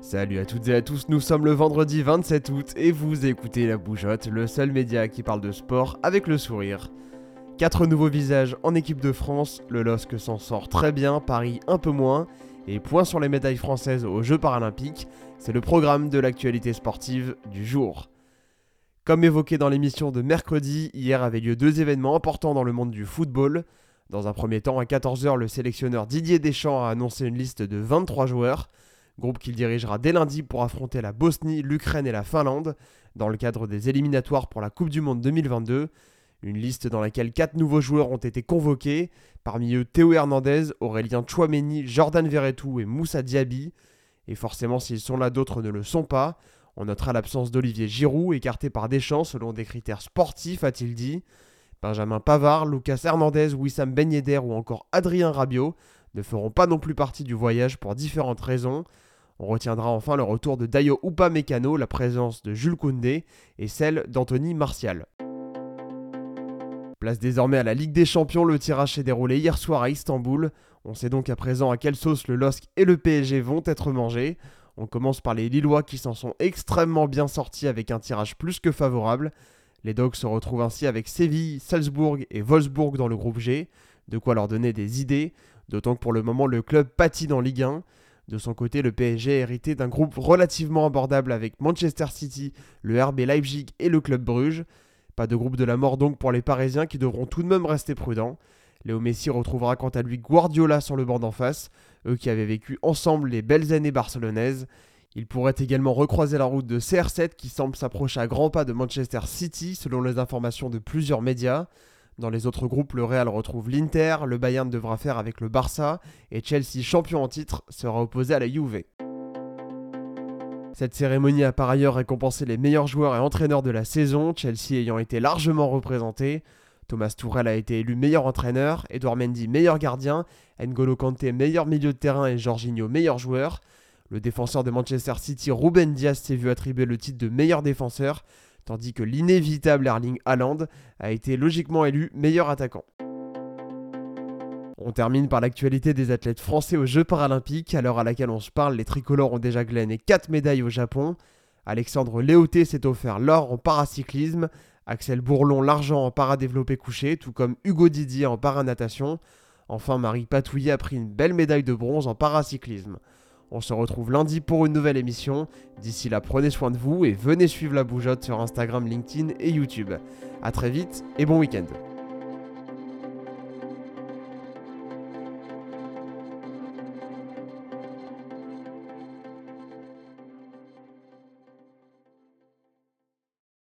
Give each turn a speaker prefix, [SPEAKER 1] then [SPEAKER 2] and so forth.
[SPEAKER 1] Salut à toutes et à tous, nous sommes le vendredi 27 août et vous écoutez La Bougeotte, le seul média qui parle de sport avec le sourire. Quatre nouveaux visages en équipe de France, le LOSC s'en sort très bien, Paris un peu moins, et point sur les médailles françaises aux Jeux paralympiques, c'est le programme de l'actualité sportive du jour. Comme évoqué dans l'émission de mercredi, hier avaient lieu deux événements importants dans le monde du football. Dans un premier temps, à 14h, le sélectionneur Didier Deschamps a annoncé une liste de 23 joueurs groupe qu'il dirigera dès lundi pour affronter la Bosnie, l'Ukraine et la Finlande dans le cadre des éliminatoires pour la Coupe du Monde 2022. Une liste dans laquelle quatre nouveaux joueurs ont été convoqués, parmi eux Théo Hernandez, Aurélien Chouameni, Jordan Verretou et Moussa Diaby. Et forcément, s'ils sont là, d'autres ne le sont pas. On notera l'absence d'Olivier Giroud, écarté par Deschamps selon des critères sportifs, a-t-il dit. Benjamin Pavard, Lucas Hernandez, Wissam Ben Yedder ou encore Adrien Rabiot ne feront pas non plus partie du voyage pour différentes raisons. On retiendra enfin le retour de Dayo Upamecano, la présence de Jules Koundé et celle d'Anthony Martial. Place désormais à la Ligue des Champions, le tirage s'est déroulé hier soir à Istanbul. On sait donc à présent à quelle sauce le LOSC et le PSG vont être mangés. On commence par les Lillois qui s'en sont extrêmement bien sortis avec un tirage plus que favorable. Les Dogs se retrouvent ainsi avec Séville, Salzbourg et Wolfsburg dans le groupe G, de quoi leur donner des idées, d'autant que pour le moment le club pâtit dans Ligue 1. De son côté, le PSG est hérité d'un groupe relativement abordable avec Manchester City, le RB Leipzig et le Club Bruges. Pas de groupe de la mort donc pour les Parisiens qui devront tout de même rester prudents. Léo Messi retrouvera quant à lui Guardiola sur le banc d'en face, eux qui avaient vécu ensemble les belles années barcelonaises. Il pourrait également recroiser la route de CR7 qui semble s'approcher à grands pas de Manchester City selon les informations de plusieurs médias. Dans les autres groupes, le Real retrouve l'Inter, le Bayern devra faire avec le Barça, et Chelsea, champion en titre, sera opposé à la Juve. Cette cérémonie a par ailleurs récompensé les meilleurs joueurs et entraîneurs de la saison, Chelsea ayant été largement représenté. Thomas Tourelle a été élu meilleur entraîneur, Edouard Mendy meilleur gardien, N'Golo Kanté meilleur milieu de terrain et Jorginho meilleur joueur. Le défenseur de Manchester City, Ruben Diaz, s'est vu attribuer le titre de meilleur défenseur, tandis que l'inévitable Erling Haaland a été logiquement élu meilleur attaquant. On termine par l'actualité des athlètes français aux Jeux paralympiques. À l'heure à laquelle on se parle, les tricolores ont déjà glané 4 médailles au Japon. Alexandre Léoté s'est offert l'or en paracyclisme, Axel Bourlon l'argent en paradéveloppé couché, tout comme Hugo Didier en paranatation. Enfin, Marie Patouillet a pris une belle médaille de bronze en paracyclisme. On se retrouve lundi pour une nouvelle émission. D'ici là, prenez soin de vous et venez suivre la bougeotte sur Instagram, LinkedIn et YouTube. A très vite et bon week-end.